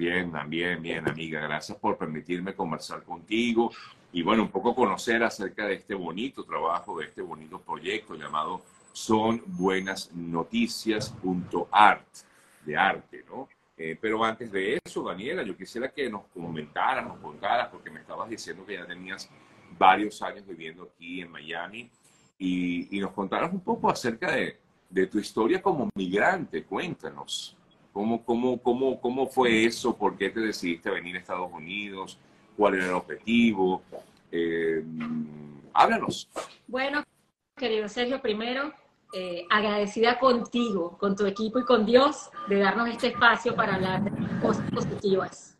Bien, bien, bien, amiga. Gracias por permitirme conversar contigo y, bueno, un poco conocer acerca de este bonito trabajo, de este bonito proyecto llamado Son Buenas Noticias.art, de arte, ¿no? Eh, pero antes de eso, Daniela, yo quisiera que nos comentaras, nos contaras, porque me estabas diciendo que ya tenías varios años viviendo aquí en Miami y, y nos contaras un poco acerca de, de tu historia como migrante. Cuéntanos. ¿Cómo, cómo, cómo, ¿Cómo fue eso? ¿Por qué te decidiste venir a Estados Unidos? ¿Cuál era el objetivo? Eh, háblanos. Bueno, querido Sergio, primero, eh, agradecida contigo, con tu equipo y con Dios de darnos este espacio para hablar de cosas positivas.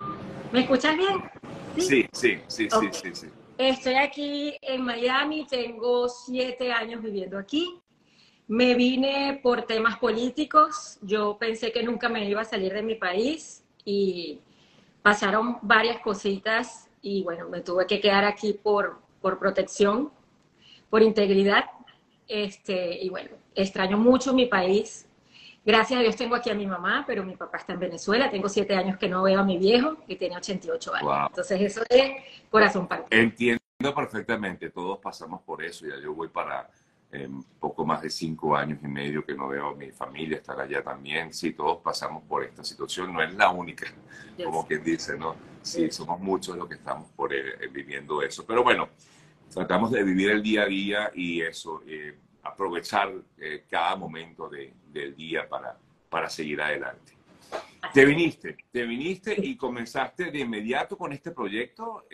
¿Me escuchas bien? Sí, sí, sí, sí, sí, sí. Estoy aquí en Miami, tengo siete años viviendo aquí. Me vine por temas políticos. Yo pensé que nunca me iba a salir de mi país y pasaron varias cositas y bueno, me tuve que quedar aquí por, por protección, por integridad. Este, y bueno, extraño mucho mi país. Gracias a Dios tengo aquí a mi mamá, pero mi papá está en Venezuela. Tengo siete años que no veo a mi viejo, que tiene 88 años. Entonces eso es corazón partido. Entiendo perfectamente, todos pasamos por eso. Ya yo voy para poco más de cinco años y medio que no veo a mi familia estar allá también. Sí, todos pasamos por esta situación, no es la única, como quien dice, ¿no? Sí, somos muchos los que estamos por eh, viviendo eso. Pero bueno, tratamos de vivir el día a día y eso, eh, aprovechar eh, cada momento de, del día para, para seguir adelante. Te viniste, te viniste y comenzaste de inmediato con este proyecto,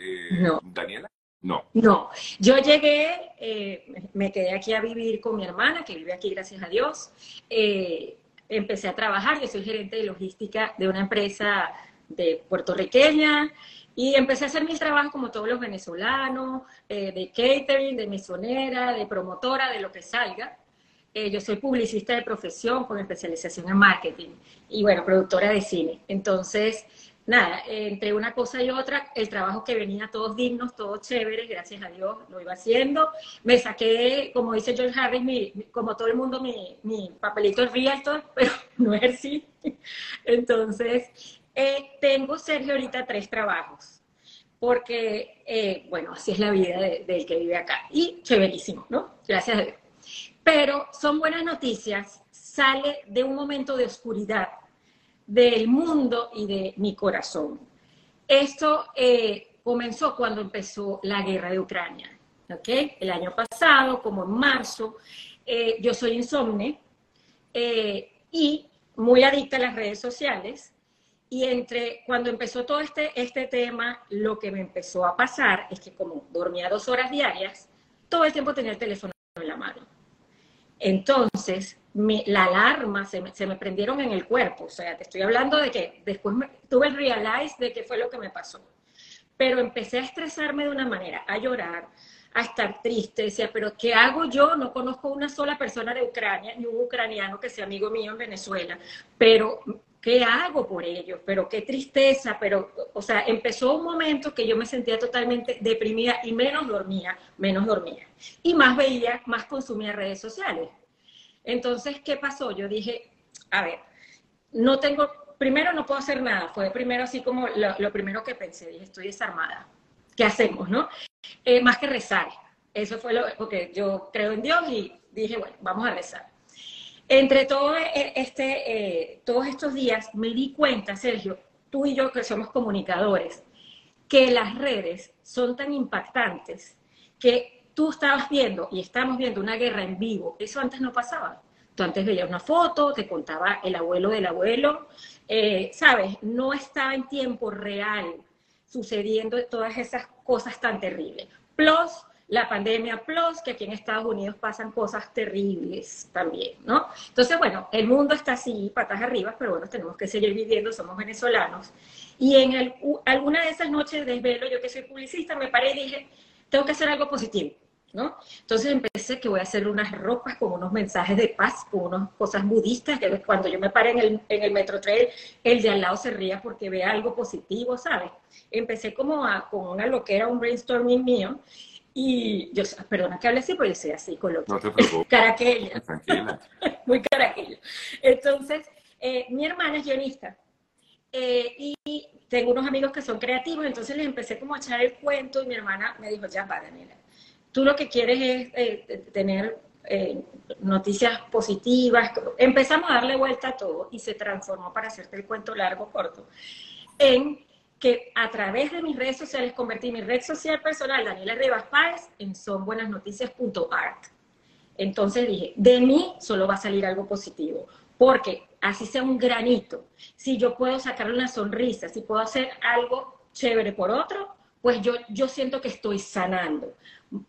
Daniela. No. No, yo llegué, eh, me quedé aquí a vivir con mi hermana, que vive aquí, gracias a Dios. Eh, empecé a trabajar, yo soy gerente de logística de una empresa de puertorriqueña y empecé a hacer mis trabajos como todos los venezolanos, eh, de catering, de mesonera, de promotora, de lo que salga. yo soy publicista de profesión con especialización en marketing y bueno, productora de cine. Entonces, nada, entre una cosa y otra, el trabajo que venía, todos dignos, todos chéveres, gracias a Dios, lo iba haciendo. Me saqué, como dice George Harris, mi, como todo el mundo, mi, papelito de realtor, pero no es así. Entonces, eh, tengo, Sergio, ahorita tres trabajos, porque, eh, bueno, así es la vida del que vive acá. Y chéverísimo, ¿no? Gracias a Dios. Pero son buenas noticias, sale de un momento de oscuridad del mundo y de mi corazón. Esto eh, comenzó cuando empezó la guerra de Ucrania, ¿ok? El año pasado, como en marzo, eh, yo soy insomne eh, y muy adicta a las redes sociales. Y entre cuando empezó todo este, este tema, lo que me empezó a pasar es que como dormía dos horas diarias, todo el tiempo tenía el teléfono en la mano. Entonces, la alarma se me, se me, prendieron en el cuerpo. O sea, te estoy hablando de que después tuve el realize de qué fue lo que me pasó. Pero empecé a estresarme de una manera, a llorar, a estar triste. Decía, pero ¿qué hago yo? No conozco una sola persona de Ucrania, ni un ucraniano que sea amigo mío en Venezuela. Pero, ¿qué hago por ellos? Pero qué tristeza. Pero, o sea, empezó un momento que yo me sentía totalmente deprimida y menos dormía, menos dormía. Y más veía, más consumía redes sociales. Entonces, ¿qué pasó? Yo dije, a ver, no tengo, primero no puedo hacer nada, fue primero así como lo, primero que pensé, dije, estoy desarmada, ¿qué hacemos, no? Eh, más que rezar, eso fue lo, porque yo creo en Dios y dije, bueno, vamos a rezar. Entre todo e, este, eh, todos estos días me di cuenta, Sergio, tú y yo que somos comunicadores, que las redes son tan impactantes que tú estabas viendo y estamos viendo una guerra en vivo, eso antes no pasaba. Tú antes veías una foto, te contaba el abuelo del abuelo, eh, ¿sabes? No estaba en tiempo real sucediendo todas esas cosas tan terribles. Plus, la pandemia, plus que aquí en Estados Unidos pasan cosas terribles también, ¿no? Entonces, bueno, el mundo está así, patas arriba, pero bueno, tenemos que seguir viviendo, somos venezolanos. Y en alguna de esas noches de desvelo, yo que soy publicista, me paré y dije, tengo que hacer algo positivo. ¿No? Entonces empecé que voy a hacer unas ropas con unos mensajes de paz, con unas cosas budistas, que cuando yo me pare en el, en el metro trail, el de al lado se ría porque ve algo positivo, ¿sabes? Empecé como a, con una loquera, un brainstorming mío, y yo, perdona que hable así, pero yo soy así con lo No te preocupes. Caraqueña. Tranquila. Muy caraqueña. Entonces, eh, mi hermana es guionista. Eh, y tengo unos amigos que son creativos, entonces les empecé como a echar el cuento y mi hermana me dijo, ya va, Daniela, tú lo que quieres es eh, tener eh, noticias positivas. Empezamos a darle vuelta a todo y se transformó, para hacerte el cuento largo, corto, en que a través de mis redes sociales convertí mi red social personal, Daniela Rivas Páez, en sonbuenasnoticias.art. Entonces dije, de mí solo va a salir algo positivo, porque así sea un granito, si yo puedo sacar una sonrisa, si puedo hacer algo chévere por otro, pues yo, yo siento que estoy sanando.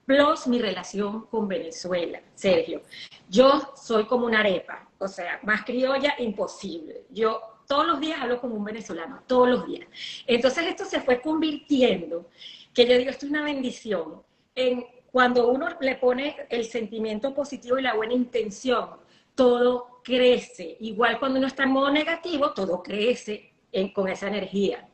Plus mi relación con Venezuela, Sergio. Yo soy como una arepa, o sea, más criolla imposible. Yo todos los días hablo como un venezolano, todos los días. Entonces esto se fue convirtiendo, que yo digo, esto es una bendición, en cuando uno le pone el sentimiento positivo y la buena intención, todo crece. Igual cuando uno está en modo negativo, todo crece con esa energía.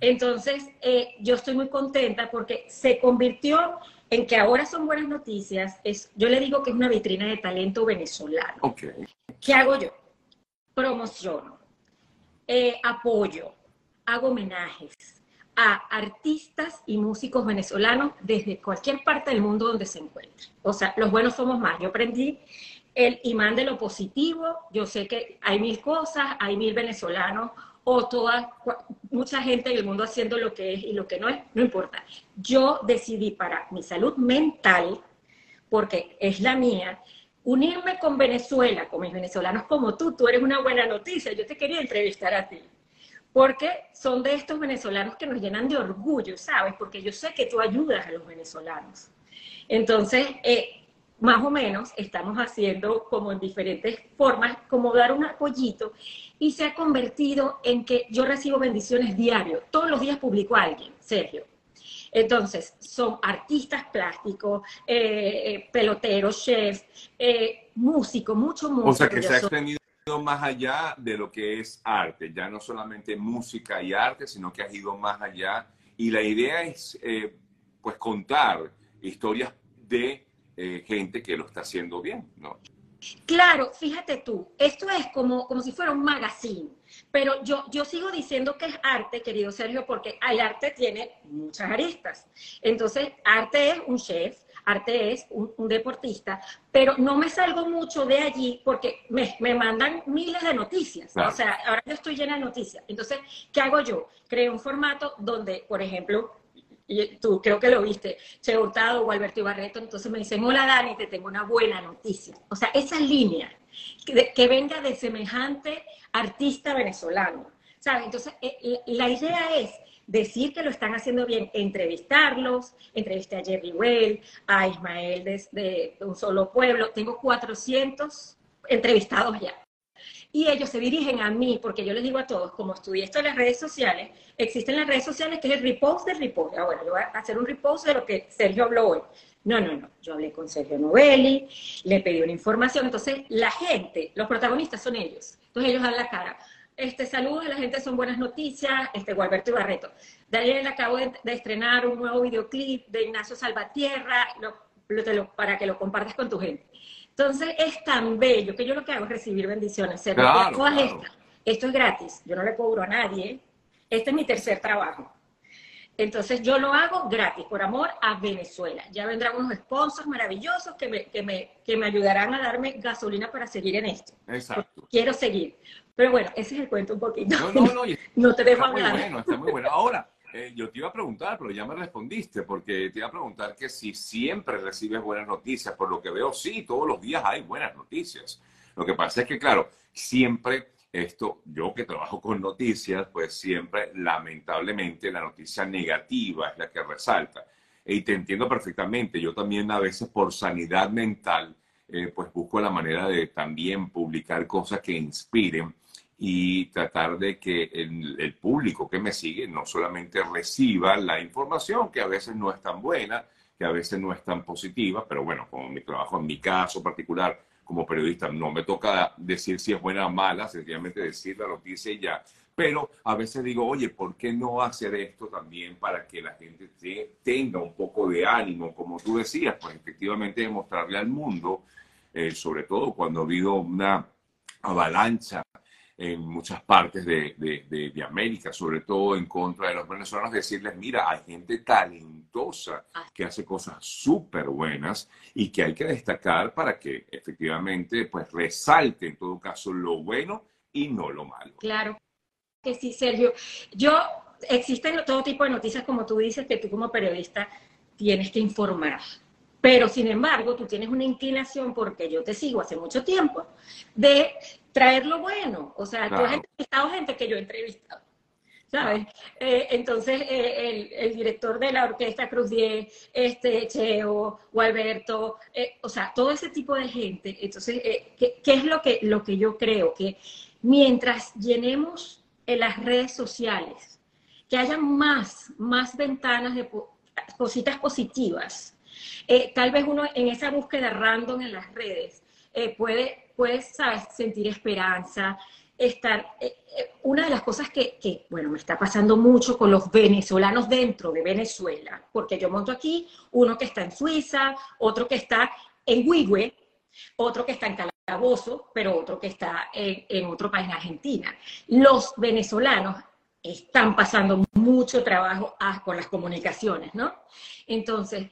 Entonces, eh, yo estoy muy contenta porque se convirtió en que ahora son buenas noticias. Es, yo le digo que es una vitrina de talento venezolano. Okay. ¿Qué hago yo? Promociono, eh, apoyo, hago homenajes a artistas y músicos venezolanos desde cualquier parte del mundo donde se encuentren. O sea, los buenos somos más. Yo aprendí el imán de lo positivo. Yo sé que hay mil cosas, hay mil venezolanos o toda, mucha gente en el mundo haciendo lo que es y lo que no es, no importa. Yo decidí para mi salud mental, porque es la mía, unirme con Venezuela, con mis venezolanos como tú. Tú eres una buena noticia. Yo te quería entrevistar a ti. Porque son de estos venezolanos que nos llenan de orgullo, ¿sabes? Porque yo sé que tú ayudas a los venezolanos. Entonces, eh, más o menos estamos haciendo como en diferentes formas, como dar un apoyito, y se ha convertido en que yo recibo bendiciones diario. Todos los días publico a alguien, Sergio. Entonces, son artistas plásticos, eh, eh, peloteros, chefs, eh, músicos, mucho músico. O sea, que se ha extendido más allá de lo que es arte, ya no solamente música y arte, sino que ha ido más allá. Y la idea es, pues, contar historias de eh, gente que lo está haciendo bien, ¿no? Claro, fíjate tú, esto es como, como si fuera un magazine, pero yo, yo sigo diciendo que es arte, querido Sergio, porque el arte tiene muchas aristas. Entonces, arte es un chef, arte es un, deportista, pero no me salgo mucho de allí porque me, me mandan miles de noticias. O sea, ahora yo estoy llena de noticias. Entonces, ¿qué hago yo? Creo un formato donde, por ejemplo, y tú creo que lo viste, Che Hurtado o Alberto Ibarreto, entonces me dicen, hola Dani, te tengo una buena noticia. O sea, esa línea, que, que venga de semejante artista venezolano, ¿sabes? Entonces, eh, la idea es decir que lo están haciendo bien, entrevistarlos, entrevisté a Jerry Well, a Ismael de, de Un Solo Pueblo, tengo 400 entrevistados ya y ellos se dirigen a mí, porque yo les digo a todos, como estudié esto en las redes sociales, existen las redes sociales que es el repost del repost. Ah, yo voy a hacer un repost de lo que Sergio habló hoy. No, no, no. Yo hablé con Sergio Novelli, le pedí una información. Entonces, la gente, los protagonistas son ellos. Entonces, ellos dan la cara. Este, saludos a la gente, son buenas noticias. Este, Gualberto Ibarreto. Daniel acabo de, estrenar un nuevo videoclip de Ignacio Salvatierra, para que lo compartas con tu gente. Entonces es tan bello que yo lo que hago es recibir bendiciones. Claro, Esto es gratis, yo no le cobro a nadie. Este es mi tercer trabajo. Entonces yo lo hago gratis, por amor a Venezuela. Ya vendrán unos sponsors maravillosos que me, que me, que me ayudarán a darme gasolina para seguir en esto. Exacto. Quiero seguir. Pero bueno, ese es el cuento un poquito. No, no, no. no te dejo hablar. Muy bueno, está muy bueno. Ahora, eh, yo te iba a preguntar, pero ya me respondiste, porque te iba a preguntar que si siempre recibes buenas noticias, por lo que veo, sí, todos los días hay buenas noticias. Lo que pasa es que, claro, siempre esto, yo que trabajo con noticias, pues siempre, lamentablemente, la noticia negativa es la que resalta. Y te entiendo perfectamente, yo también a veces por sanidad mental, eh, pues busco la manera de también publicar cosas que inspiren y tratar de que el, público que me sigue no solamente reciba la información, que a veces no es tan buena, que a veces no es tan positiva, pero bueno, como mi trabajo, en mi caso particular como periodista, no me toca decir si es buena o mala, sencillamente decir la noticia y ya. Pero a veces digo, oye, ¿por qué no hacer esto también para que la gente tenga un poco de ánimo? Como tú decías, pues efectivamente demostrarle al mundo, eh, sobre todo cuando ha habido una avalancha en muchas partes de, de, de, América, sobre todo en contra de los venezolanos, decirles, mira, hay gente talentosa ah. que hace cosas súper buenas y que hay que destacar para que efectivamente pues resalte en todo caso lo bueno y no lo malo. Claro que sí, Sergio. Yo, existen todo tipo de noticias, como tú dices, que tú como periodista tienes que informar. Pero, sin embargo, tú tienes una inclinación, porque yo te sigo hace mucho tiempo, de traer lo bueno. O sea, tú has entrevistado gente que yo he entrevistado. ¿Sabes? Eh, entonces, eh, el, director de la orquesta Cruz 10, este, Cheo, o Alberto, eh, o sea, todo ese tipo de gente. Entonces, ¿qué, ¿qué, es lo que, lo que yo creo? Que mientras llenemos en las redes sociales, que haya más, más ventanas de cositas positivas. Eh, tal vez uno en esa búsqueda random en las redes eh, puede, puede sentir esperanza, estar... Eh, una de las cosas que, que, bueno, me está pasando mucho con los venezolanos dentro de Venezuela, porque yo monto aquí uno que está en Suiza, otro que está en Huigüe, otro que está en Calabozo, pero otro que está en, otro país, en Argentina. Los venezolanos están pasando mucho trabajo ah, con las comunicaciones, ¿no? Entonces,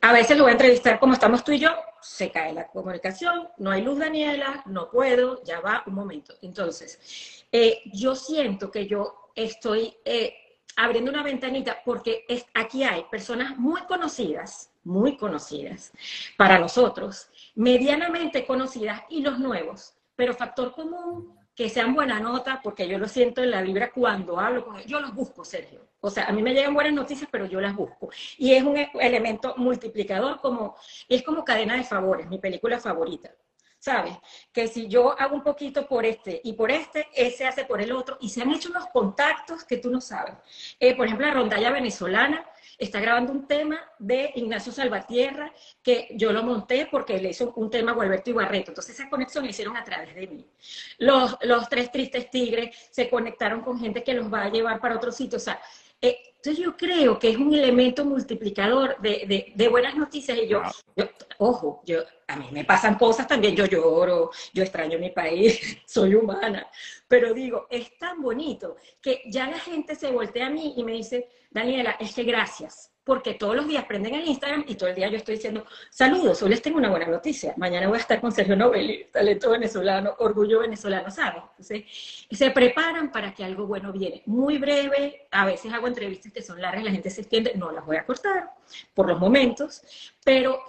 a veces lo voy a entrevistar como estamos tú y yo, se cae la comunicación, no hay luz, Daniela, no puedo, ya va un momento. Entonces, eh, yo siento que yo estoy eh, abriendo una ventanita porque aquí hay personas muy conocidas, muy conocidas para nosotros, medianamente conocidas y los nuevos, pero factor común, que sean buena nota, porque yo lo siento en la vibra cuando hablo con ellos, yo los busco, Sergio. O sea, a mí me llegan buenas noticias, pero yo las busco. Y es un elemento multiplicador, como, es como cadena de favores, mi película favorita. ¿Sabes? Que si yo hago un poquito por este y por este, ese hace por el otro, y se han hecho unos contactos que tú no sabes. Eh, por ejemplo, la rondalla venezolana, está grabando un tema de Ignacio Salvatierra, que yo lo monté porque le hizo un tema a Gualberto Ibarreto. Entonces esa conexión la hicieron a través de mí. Los, los tres tristes tigres se conectaron con gente que los va a llevar para otro sitio. O sea, eh, entonces yo creo que es un elemento multiplicador de, de, buenas noticias y yo, ojo, yo, a mí me pasan cosas también, yo lloro, yo extraño mi país, soy humana, pero digo, es tan bonito que ya la gente se voltea a mí y me dice, Daniela, es que gracias, porque todos los días prenden el Instagram y todo el día yo estoy diciendo, saludos, hoy les tengo una buena noticia, mañana voy a estar con Sergio Nobel, talento venezolano, orgullo venezolano, ¿sabes? Entonces, se preparan para que algo bueno viene. Muy breve, a veces hago entrevistas que son largas, la gente se extiende, no las voy a cortar por los momentos, pero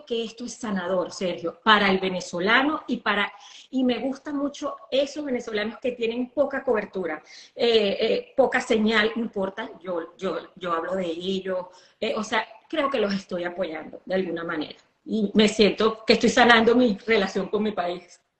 que esto es sanador, Sergio, para el venezolano y para y me gusta mucho esos venezolanos que tienen poca cobertura, eh, eh, poca señal, no importa, yo, yo, yo hablo de ellos, eh, o sea, creo que los estoy apoyando de alguna manera y me siento que estoy sanando mi relación con mi país.